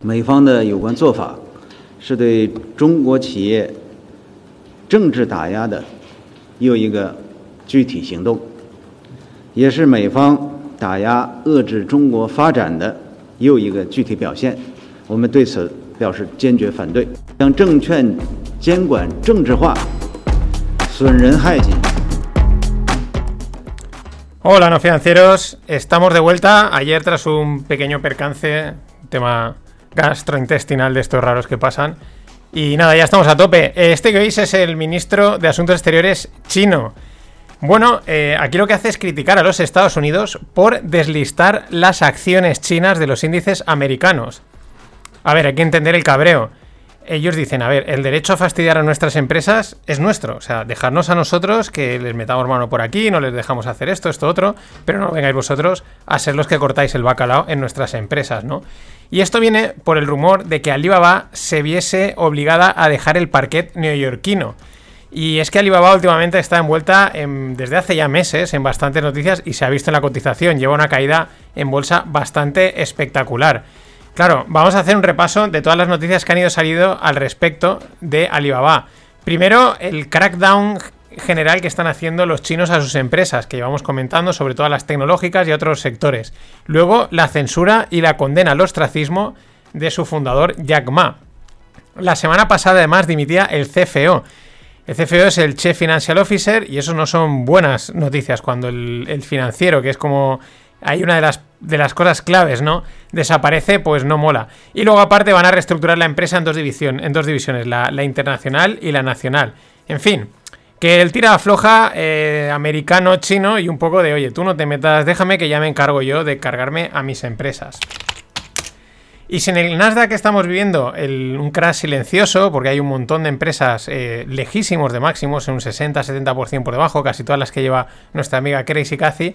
美方的有关做法是对中国企业政治打压的又一个具体行动，也是美方打压遏制中国发展的又一个具体表现。我们对此表示坚决反对，将证券监管政治化。Hola, no financieros. Estamos de vuelta. Ayer, tras un pequeño percance, tema gastrointestinal de estos raros que pasan. Y nada, ya estamos a tope. Este que veis es el ministro de Asuntos Exteriores chino. Bueno, eh, aquí lo que hace es criticar a los Estados Unidos por deslistar las acciones chinas de los índices americanos. A ver, hay que entender el cabreo ellos dicen, a ver, el derecho a fastidiar a nuestras empresas es nuestro, o sea, dejarnos a nosotros que les metamos mano por aquí, no les dejamos hacer esto, esto, otro, pero no vengáis vosotros a ser los que cortáis el bacalao en nuestras empresas, ¿no? Y esto viene por el rumor de que Alibaba se viese obligada a dejar el parquet neoyorquino. Y es que Alibaba últimamente está envuelta desde hace ya meses en bastantes noticias y se ha visto en la cotización, lleva una caída en bolsa bastante espectacular. Claro, vamos a hacer un repaso de todas las noticias que han ido salido al respecto de Alibaba. Primero, el crackdown general que están haciendo los chinos a sus empresas, que llevamos comentando, sobre todo a las tecnológicas y otros sectores. Luego, la censura y la condena al ostracismo de su fundador, Jack Ma. La semana pasada, además, dimitía el CFO. El CFO es el Chief Financial Officer y eso no son buenas noticias cuando el, el financiero, que es como hay una de las, de las cosas claves, ¿no? Desaparece, pues no mola. Y luego aparte van a reestructurar la empresa en dos, división, en dos divisiones, la, internacional y la nacional. En fin, que el tira afloja eh, americano, chino y un poco de, oye, tú no te metas, déjame que ya me encargo yo de cargarme a mis empresas. Y si en el Nasdaq estamos viviendo un crash silencioso, porque hay un montón de empresas eh, lejísimos de máximos, en un 60-70% por debajo, casi todas las que lleva nuestra amiga Crazy Cathy,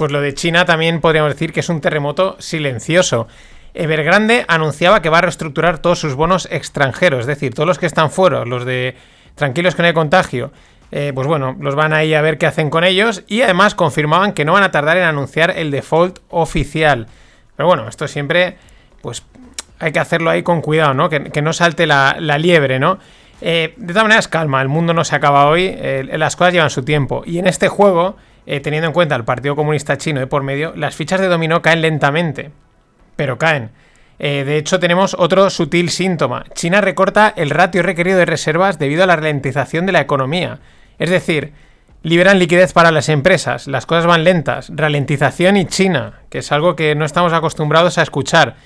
pues lo de China también podríamos decir que es un terremoto silencioso. Evergrande anunciaba que va a reestructurar todos sus bonos extranjeros, es decir, todos los que están fuera, los de tranquilos que no hay contagio, eh, pues bueno, los van ahí a ver qué hacen con ellos y además confirmaban que no van a tardar en anunciar el default oficial. Pero bueno, esto siempre, pues hay que hacerlo ahí con cuidado, ¿no? Que, no salte la, liebre, ¿no? Eh, de todas maneras, calma, el mundo no se acaba hoy, eh, las cosas llevan su tiempo. Y en este juego eh, teniendo en cuenta el Partido Comunista Chino de por medio, las fichas de dominó caen lentamente, pero caen. Eh, de hecho, tenemos otro sutil síntoma. China recorta el ratio requerido de reservas debido a la ralentización de la economía. Es decir, liberan liquidez para las empresas, las cosas van lentas, ralentización y China, que es algo que no estamos acostumbrados a escuchar.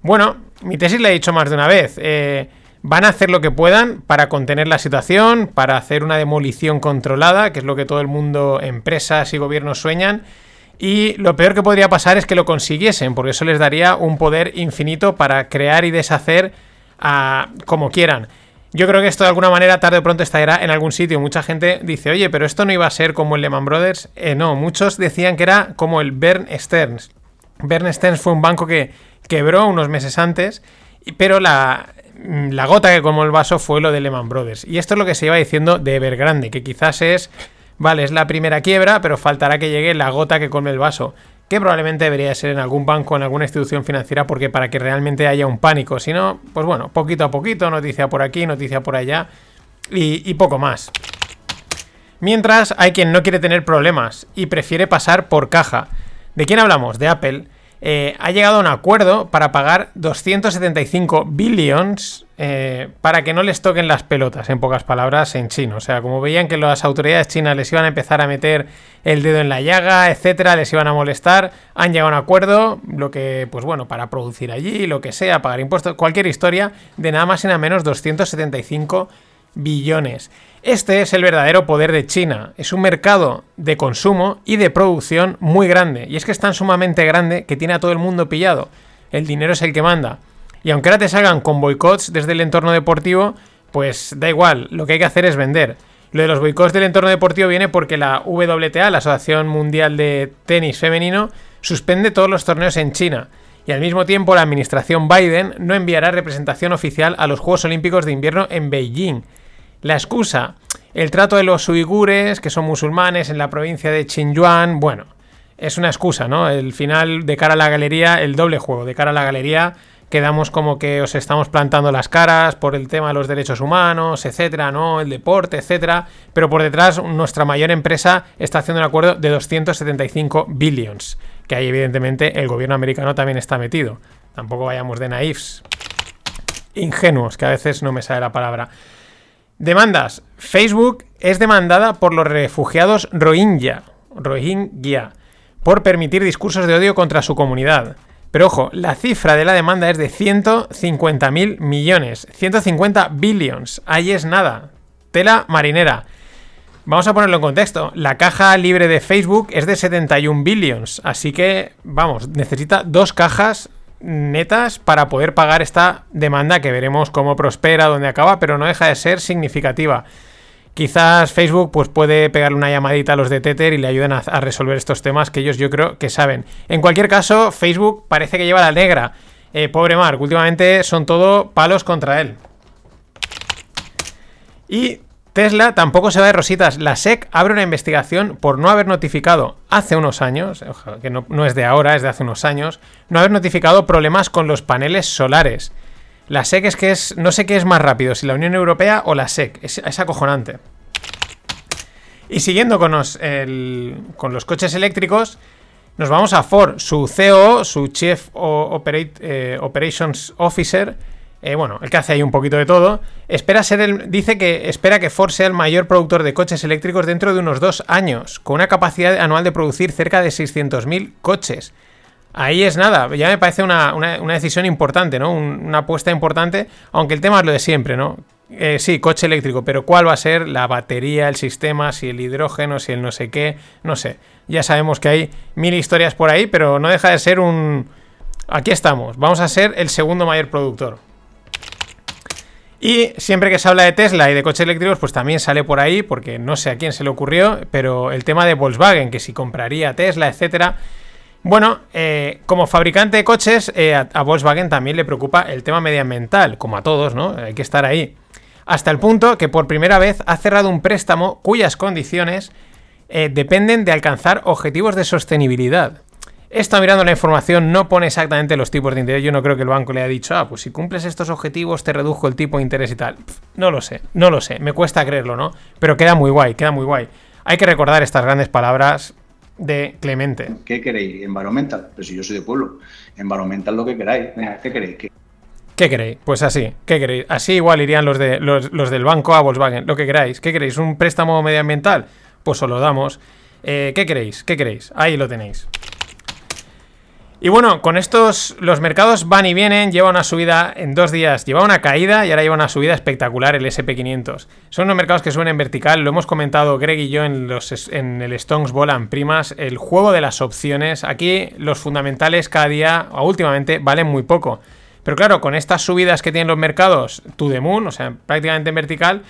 Bueno, mi tesis la he dicho más de una vez. Eh, Van a hacer lo que puedan para contener la situación, para hacer una demolición controlada, que es lo que todo el mundo, empresas y gobiernos sueñan. Y lo peor que podría pasar es que lo consiguiesen, porque eso les daría un poder infinito para crear y deshacer a, como quieran. Yo creo que esto de alguna manera tarde o pronto estará en algún sitio. Mucha gente dice, oye, pero esto no iba a ser como el Lehman Brothers. Eh, no, muchos decían que era como el Bern Stearns. Bern Stearns fue un banco que quebró unos meses antes, pero la, la gota que colmó el vaso fue lo de Lehman Brothers. Y esto es lo que se iba diciendo de Evergrande, que quizás es, vale, es la primera quiebra, pero faltará que llegue la gota que colme el vaso. Que probablemente debería ser en algún banco, en alguna institución financiera, porque para que realmente haya un pánico. Si no, pues bueno, poquito a poquito, noticia por aquí, noticia por allá, y, y poco más. Mientras hay quien no quiere tener problemas y prefiere pasar por caja. ¿De quién hablamos? De Apple eh, ha llegado a un acuerdo para pagar 275 billions eh, para que no les toquen las pelotas, en pocas palabras, en chino. O sea, como veían que las autoridades chinas les iban a empezar a meter el dedo en la llaga, etcétera, les iban a molestar, han llegado a un acuerdo, lo que, pues bueno, para producir allí, lo que sea, pagar impuestos, cualquier historia, de nada más y nada menos 275 billones. Este es el verdadero poder de China. Es un mercado de consumo y de producción muy grande. Y es que es tan sumamente grande que tiene a todo el mundo pillado. El dinero es el que manda. Y aunque ahora te salgan con boicots desde el entorno deportivo, pues da igual, lo que hay que hacer es vender. Lo de los boicots del entorno deportivo viene porque la WTA, la Asociación Mundial de Tenis Femenino, suspende todos los torneos en China. Y al mismo tiempo la administración Biden no enviará representación oficial a los Juegos Olímpicos de Invierno en Beijing. La excusa El trato de los uigures, que son musulmanes en la provincia de Xinjiang, bueno, es una excusa, ¿no? El final de cara a la galería, el doble juego, de cara a la galería, quedamos como que os estamos plantando las caras por el tema de los derechos humanos, etcétera, ¿no? El deporte, etcétera. Pero por detrás, nuestra mayor empresa está haciendo un acuerdo de 275 billions, que ahí evidentemente el gobierno americano también está metido. Tampoco vayamos de naifs. Ingenuos, que a veces no me sale la palabra. Demandas. Facebook es demandada por los refugiados Rohingya. Rohingya. Por permitir discursos de odio contra su comunidad. Pero ojo, la cifra de la demanda es de 150 mil millones. 150 billions. Ahí es nada. Tela marinera. Vamos a ponerlo en contexto. La caja libre de Facebook es de 71 billions. Así que, vamos, necesita dos cajas netas para poder pagar esta demanda que veremos cómo prospera, dónde acaba, pero no deja de ser significativa. Quizás Facebook pues, puede pegarle una llamadita a los de Tether y le ayuden a, resolver estos temas que ellos yo creo que saben. En cualquier caso, Facebook parece que lleva la negra. Eh, pobre Mark, últimamente son todo palos contra él. Y Tesla tampoco se va de rositas. La SEC abre una investigación por no haber notificado hace unos años, que no, es de ahora, es de hace unos años, no haber notificado problemas con los paneles solares. La SEC es que es, no sé qué es más rápido, si la Unión Europea o la SEC, es, acojonante. Y siguiendo con los, coches eléctricos, nos vamos a Ford. Su CEO, su Chief eh, Operations Officer, eh, bueno, el que hace ahí un poquito de todo, espera ser el, dice que espera que Ford sea el mayor productor de coches eléctricos dentro de unos dos años, con una capacidad anual de producir cerca de 600.000 coches. Ahí es nada, ya me parece una, decisión importante, ¿no? una apuesta importante, aunque el tema es lo de siempre, ¿no? Eh, sí, coche eléctrico, pero ¿cuál va a ser la batería, el sistema, si el hidrógeno, si el no sé qué? No sé. Ya sabemos que hay mil historias por ahí, pero no deja de ser un... Aquí estamos, vamos a ser el segundo mayor productor. Y siempre que se habla de Tesla y de coches eléctricos, pues también sale por ahí, porque no sé a quién se le ocurrió, pero el tema de Volkswagen, que si compraría Tesla, etcétera. Bueno, eh, como fabricante de coches, eh, a, Volkswagen también le preocupa el tema medioambiental, como a todos, ¿no? Hay que estar ahí. Hasta el punto que por primera vez ha cerrado un préstamo cuyas condiciones eh, dependen de alcanzar objetivos de sostenibilidad. Está mirando la información, no pone exactamente los tipos de interés. Yo no creo que el banco le haya dicho, ah, pues si cumples estos objetivos te redujo el tipo de interés y tal. no lo sé, no lo sé. Me cuesta creerlo, ¿no? Pero queda muy guay, queda muy guay. Hay que recordar estas grandes palabras de Clemente. ¿Qué queréis? Environmental. Pero si yo soy de pueblo. Environmental lo que queráis. ¿qué queréis? ¿Qué? queréis? Pues así, ¿qué queréis? Así igual irían los, de, los, del banco a Volkswagen, lo que queráis. ¿Qué queréis? ¿Un préstamo medioambiental? Pues os lo damos. Eh, ¿Qué queréis? ¿Qué queréis? Ahí lo tenéis. Y bueno, con estos, los mercados van y vienen, lleva una subida en dos días, lleva una caída y ahora lleva una subida espectacular el SP500. Son unos mercados que suben en vertical, lo hemos comentado Greg y yo en, los, en el Stones Volan Primas, el juego de las opciones. Aquí los fundamentales cada día, o últimamente, valen muy poco. Pero claro, con estas subidas que tienen los mercados, to the moon, o sea, prácticamente en vertical,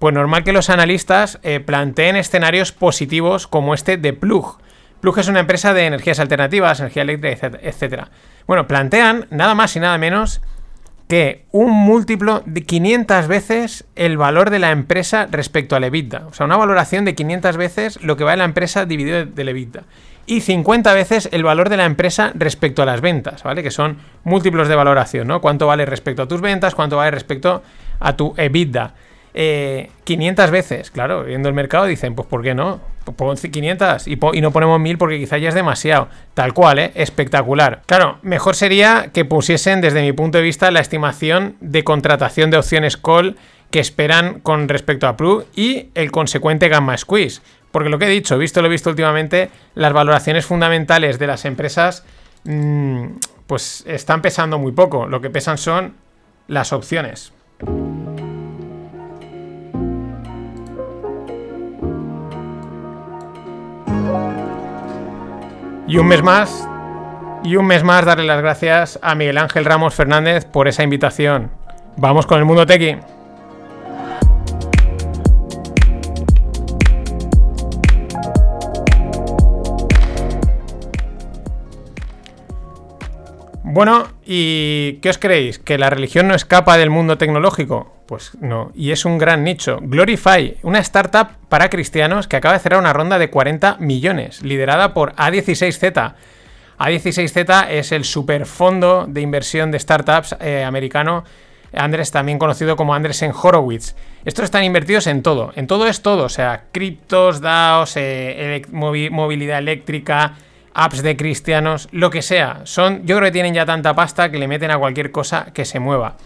pues normal que los analistas eh, planteen escenarios positivos como este de Plug. Plug es una empresa de energías alternativas, energía eléctrica, etc. Bueno, plantean nada más y nada menos que un múltiplo de 500 veces el valor de la empresa respecto al EBITDA. O sea, una valoración de 500 veces lo que vale la empresa dividido del EBITDA. Y 50 veces el valor de la empresa respecto a las ventas, ¿vale? Que son múltiplos de valoración, ¿no? Cuánto vale respecto a tus ventas, cuánto vale respecto a tu EBITDA. 500 eh, veces, claro, viendo el mercado dicen, pues ¿por qué no? Pon 500 y, y, no ponemos 1000 porque quizá ya es demasiado. Tal cual, ¿eh? Espectacular. Claro, mejor sería que pusiesen desde mi punto de vista la estimación de contratación de opciones call que esperan con respecto a Plug y el consecuente gamma squeeze. Porque lo que he dicho, visto lo visto últimamente, las valoraciones fundamentales de las empresas mm, pues están pesando muy poco. Lo que pesan son las opciones. Y un mes más, y un mes más darle las gracias a Miguel Ángel Ramos Fernández por esa invitación. Vamos con el mundo tequi. Bueno, ¿y qué os creéis? ¿Que la religión no escapa del mundo tecnológico? Pues no, y es un gran nicho. Glorify, una startup para cristianos que acaba de cerrar una ronda de 40 millones, liderada por A16Z. A16Z es el superfondo de inversión de startups eh, americano, Andrés también conocido como Andresen Horowitz. Estos están invertidos en todo, en todo es todo, o sea, criptos, DAOs, eh, movilidad eléctrica, apps de cristianos, lo que sea. Son, yo creo que tienen ya tanta pasta que le meten a cualquier cosa que se mueva.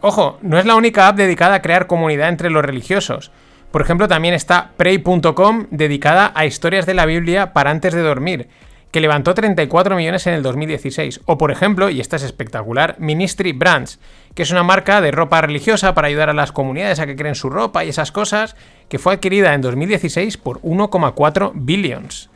Ojo, no es la única app dedicada a crear comunidad entre los religiosos. Por ejemplo, también está Pray.com, dedicada a historias de la Biblia para antes de dormir, que levantó 34 millones en el 2016. O por ejemplo, y esta es espectacular, Ministry Brands, que es una marca de ropa religiosa para ayudar a las comunidades a que creen su ropa y esas cosas, que fue adquirida en 2016 por 1,4 billions.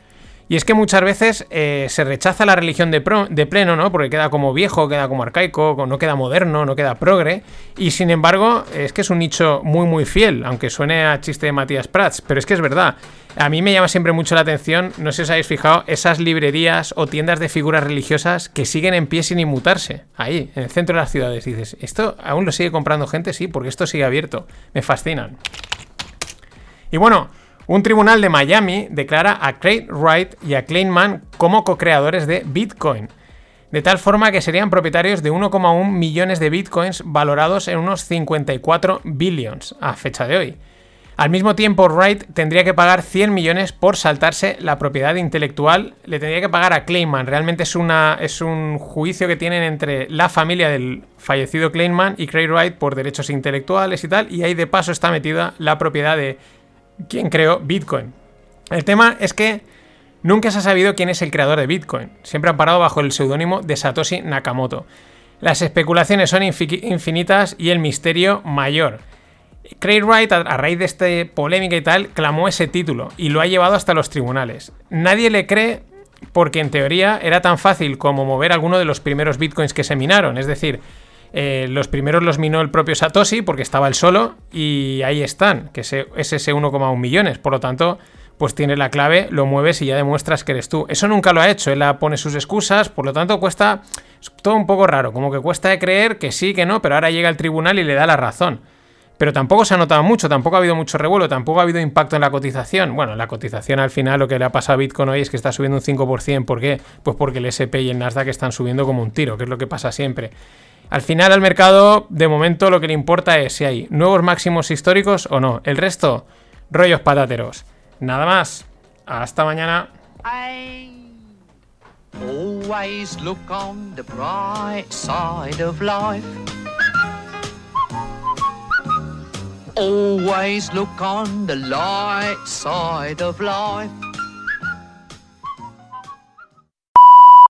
Y es que muchas veces eh, se rechaza la religión de, pleno, ¿no? Porque queda como viejo, queda como arcaico, no queda moderno, no queda progre. Y sin embargo, es que es un nicho muy, muy fiel, aunque suene a chiste de Matías Prats, pero es que es verdad. A mí me llama siempre mucho la atención, no sé si os habéis fijado, esas librerías o tiendas de figuras religiosas que siguen en pie sin inmutarse. Ahí, en el centro de las ciudades. Dices, ¿esto aún lo sigue comprando gente? Sí, porque esto sigue abierto. Me fascinan. Y bueno. Un tribunal de Miami declara a Craig Wright y a Kleinman como co-creadores de Bitcoin, de tal forma que serían propietarios de 1,1 millones de bitcoins valorados en unos 54 billions a fecha de hoy. Al mismo tiempo, Wright tendría que pagar 100 millones por saltarse la propiedad intelectual. Le tendría que pagar a Kleinman. Realmente es, es un juicio que tienen entre la familia del fallecido Kleinman y Craig Wright por derechos intelectuales y tal. Y ahí de paso está metida la propiedad de quién creó Bitcoin. El tema es que nunca se ha sabido quién es el creador de Bitcoin. Siempre han parado bajo el seudónimo de Satoshi Nakamoto. Las especulaciones son infinitas y el misterio mayor. Craig Wright, a raíz de esta polémica y tal, clamó ese título y lo ha llevado hasta los tribunales. Nadie le cree porque en teoría era tan fácil como mover alguno de los primeros bitcoins que se minaron. Es decir, eh, los primeros los minó el propio Satoshi porque estaba él solo y ahí están, que es ese 1,1 millones. Por lo tanto, pues tiene la clave, lo mueves y ya demuestras que eres tú. Eso nunca lo ha hecho, él pone sus excusas, por lo tanto cuesta todo un poco raro, como que cuesta de creer que sí, que no, pero ahora llega al tribunal y le da la razón. Pero tampoco se ha notado mucho, tampoco ha habido mucho revuelo, tampoco ha habido impacto en la cotización. Bueno, la cotización al final lo que le ha pasado a Bitcoin hoy es que está subiendo un 5%. ¿Por qué? Pues porque el SP y el Nasdaq están subiendo como un tiro, que es lo que pasa siempre. Al final al mercado, de momento, lo que le importa es si hay nuevos máximos históricos o no. El resto, rollos patateros. Nada más. Hasta mañana. Always look on the light side of life.